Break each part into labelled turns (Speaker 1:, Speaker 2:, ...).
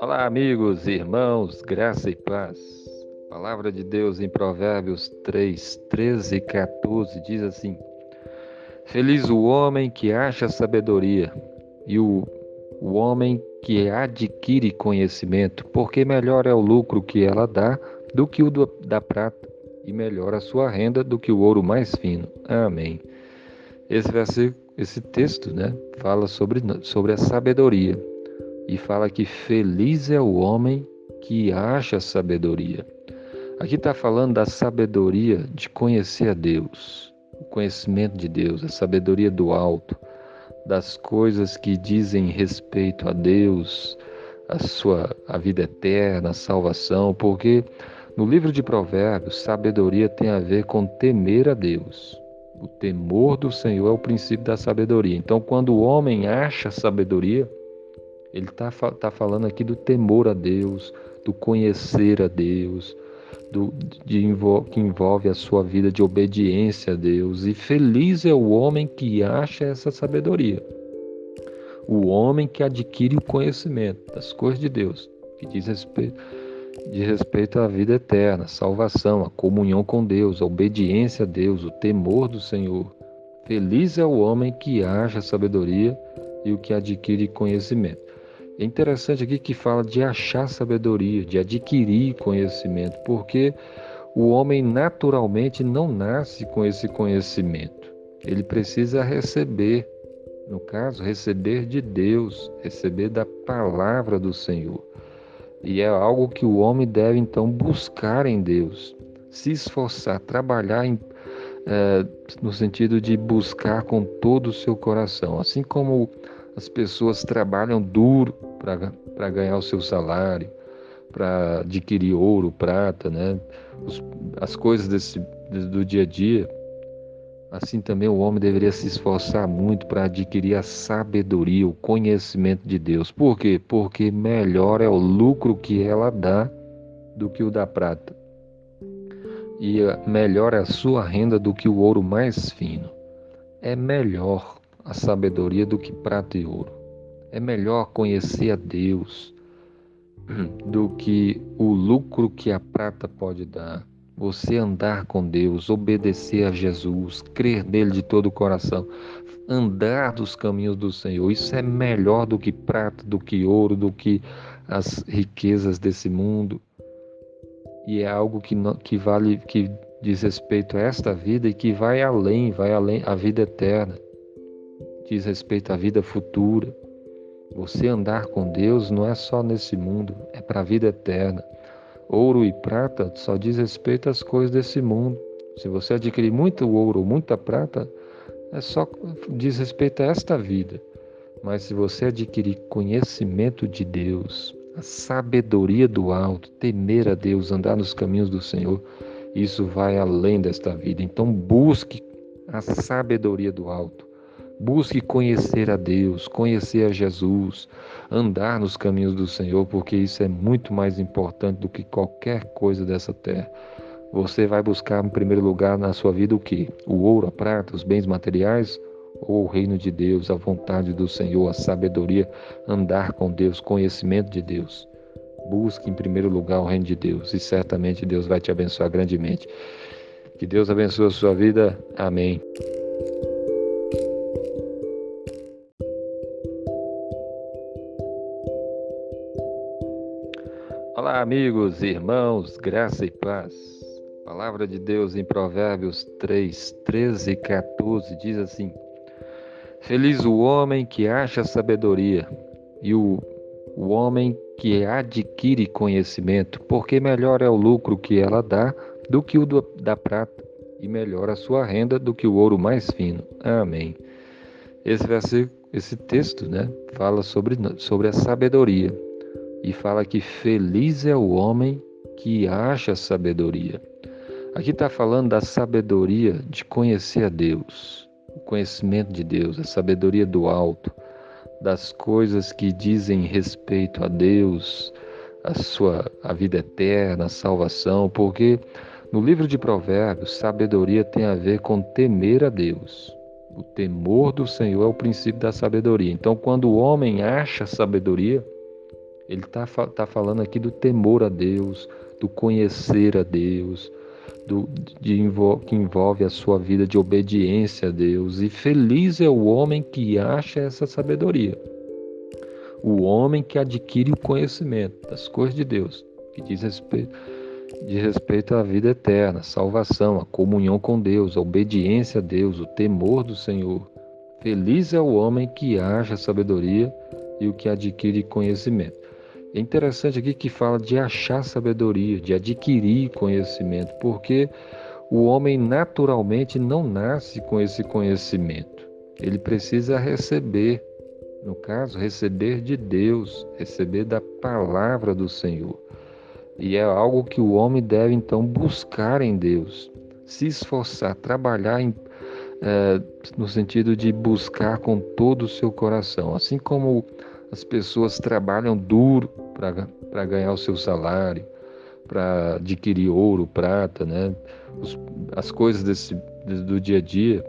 Speaker 1: Olá, amigos, irmãos, graça e paz. palavra de Deus em Provérbios 3, 13 e 14 diz assim: Feliz o homem que acha sabedoria e o, o homem que adquire conhecimento, porque melhor é o lucro que ela dá do que o do, da prata, e melhor a sua renda do que o ouro mais fino. Amém. Esse versículo, esse texto, né, fala sobre, sobre a sabedoria e fala que feliz é o homem que acha sabedoria. Aqui está falando da sabedoria de conhecer a Deus, o conhecimento de Deus, a sabedoria do alto, das coisas que dizem respeito a Deus, a sua a vida eterna, a salvação, porque no livro de Provérbios, sabedoria tem a ver com temer a Deus. O temor do Senhor é o princípio da sabedoria. Então, quando o homem acha sabedoria, ele está tá falando aqui do temor a Deus, do conhecer a Deus, do, de, que envolve a sua vida de obediência a Deus. E feliz é o homem que acha essa sabedoria. O homem que adquire o conhecimento das coisas de Deus, que diz respeito, respeito à vida eterna, a salvação, a comunhão com Deus, a obediência a Deus, o temor do Senhor. Feliz é o homem que acha sabedoria e o que adquire conhecimento. É interessante aqui que fala de achar sabedoria, de adquirir conhecimento, porque o homem naturalmente não nasce com esse conhecimento. Ele precisa receber, no caso, receber de Deus, receber da palavra do Senhor. E é algo que o homem deve então buscar em Deus, se esforçar, trabalhar em, é, no sentido de buscar com todo o seu coração. Assim como as pessoas trabalham duro para ganhar o seu salário, para adquirir ouro, prata, né? Os, as coisas desse, do dia a dia. Assim também o homem deveria se esforçar muito para adquirir a sabedoria, o conhecimento de Deus. Por quê? Porque melhor é o lucro que ela dá do que o da prata. E melhor é a sua renda do que o ouro mais fino. É melhor a sabedoria do que prata e ouro. É melhor conhecer a Deus do que o lucro que a prata pode dar. Você andar com Deus, obedecer a Jesus, crer nele de todo o coração, andar dos caminhos do Senhor. Isso é melhor do que prata, do que ouro, do que as riquezas desse mundo. E é algo que, que vale, que diz respeito a esta vida e que vai além, vai além a vida eterna. Diz respeito à vida futura. Você andar com Deus não é só nesse mundo, é para a vida eterna. Ouro e prata só diz respeito às coisas desse mundo. Se você adquirir muito ouro ou muita prata, é só diz respeito a esta vida. Mas se você adquirir conhecimento de Deus, a sabedoria do alto, temer a Deus, andar nos caminhos do Senhor, isso vai além desta vida. Então busque a sabedoria do alto. Busque conhecer a Deus, conhecer a Jesus, andar nos caminhos do Senhor, porque isso é muito mais importante do que qualquer coisa dessa terra. Você vai buscar em primeiro lugar na sua vida o que? O ouro, a prata, os bens materiais ou o reino de Deus, a vontade do Senhor, a sabedoria, andar com Deus, conhecimento de Deus. Busque em primeiro lugar o reino de Deus e certamente Deus vai te abençoar grandemente. Que Deus abençoe a sua vida. Amém. Olá, amigos, irmãos, graça e paz. palavra de Deus em Provérbios 3, 13 e 14 diz assim: Feliz o homem que acha sabedoria e o, o homem que adquire conhecimento, porque melhor é o lucro que ela dá do que o do, da prata, e melhor a sua renda do que o ouro mais fino. Amém. Esse versículo, esse texto, né, fala sobre, sobre a sabedoria e fala que feliz é o homem que acha sabedoria. Aqui está falando da sabedoria de conhecer a Deus, o conhecimento de Deus, a sabedoria do alto, das coisas que dizem respeito a Deus, a sua a vida eterna, a salvação, porque no livro de Provérbios, sabedoria tem a ver com temer a Deus. O temor do Senhor é o princípio da sabedoria. Então, quando o homem acha sabedoria, Ele está tá falando aqui do temor a Deus, do conhecer a Deus, do, de, que envolve a sua vida de obediência a Deus. E feliz é o homem que acha essa sabedoria. O homem que adquire o conhecimento das coisas de Deus, que diz respeito, de respeito à vida eterna, salvação, a comunhão com Deus, a obediência a Deus, o temor do Senhor. Feliz é o homem que acha sabedoria e o que adquire conhecimento. É interessante aqui que fala de achar sabedoria, de adquirir conhecimento, porque o homem naturalmente não nasce com esse conhecimento. Ele precisa receber, no caso, receber de Deus, receber da palavra do Senhor. E é algo que o homem deve então buscar em Deus, se esforçar, trabalhar em, é, no sentido de buscar com todo o seu coração. Assim como as pessoas trabalham duro para ganhar o seu salário, para adquirir ouro, prata, né? Os, as coisas desse, do dia a dia.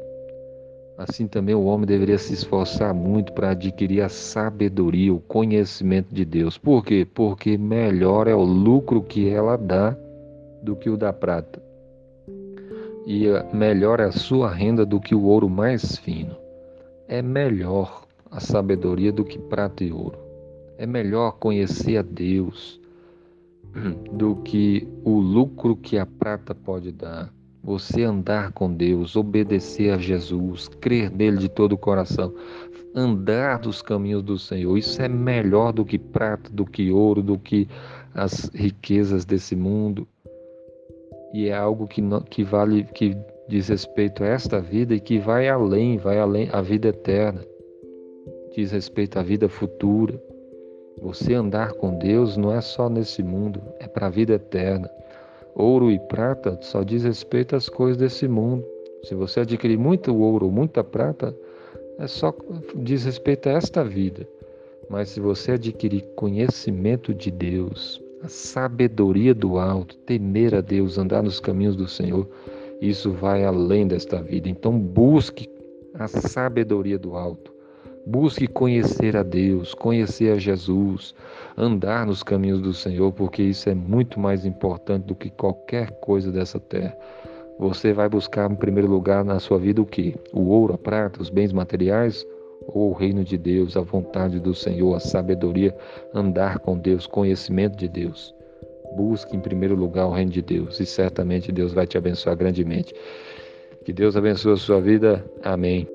Speaker 1: Assim também o homem deveria se esforçar muito para adquirir a sabedoria, o conhecimento de Deus. Por quê? Porque melhor é o lucro que ela dá do que o da prata. E melhor é a sua renda do que o ouro mais fino. É melhor a sabedoria do que prata e ouro. É melhor conhecer a Deus do que o lucro que a prata pode dar. Você andar com Deus, obedecer a Jesus, crer nele de todo o coração, andar dos caminhos do Senhor. Isso é melhor do que prata, do que ouro, do que as riquezas desse mundo. E é algo que, não, que vale, que diz respeito a esta vida e que vai além, vai além a vida eterna diz respeito à vida futura. Você andar com Deus não é só nesse mundo, é para a vida eterna. Ouro e prata só diz respeito às coisas desse mundo. Se você adquirir muito ouro ou muita prata, é só diz respeito a esta vida. Mas se você adquirir conhecimento de Deus, a sabedoria do alto, temer a Deus, andar nos caminhos do Senhor, isso vai além desta vida. Então busque a sabedoria do alto. Busque conhecer a Deus, conhecer a Jesus, andar nos caminhos do Senhor, porque isso é muito mais importante do que qualquer coisa dessa terra. Você vai buscar em primeiro lugar na sua vida o que? O ouro, a prata, os bens materiais ou o reino de Deus, a vontade do Senhor, a sabedoria, andar com Deus, conhecimento de Deus. Busque em primeiro lugar o reino de Deus e certamente Deus vai te abençoar grandemente. Que Deus abençoe a sua vida. Amém.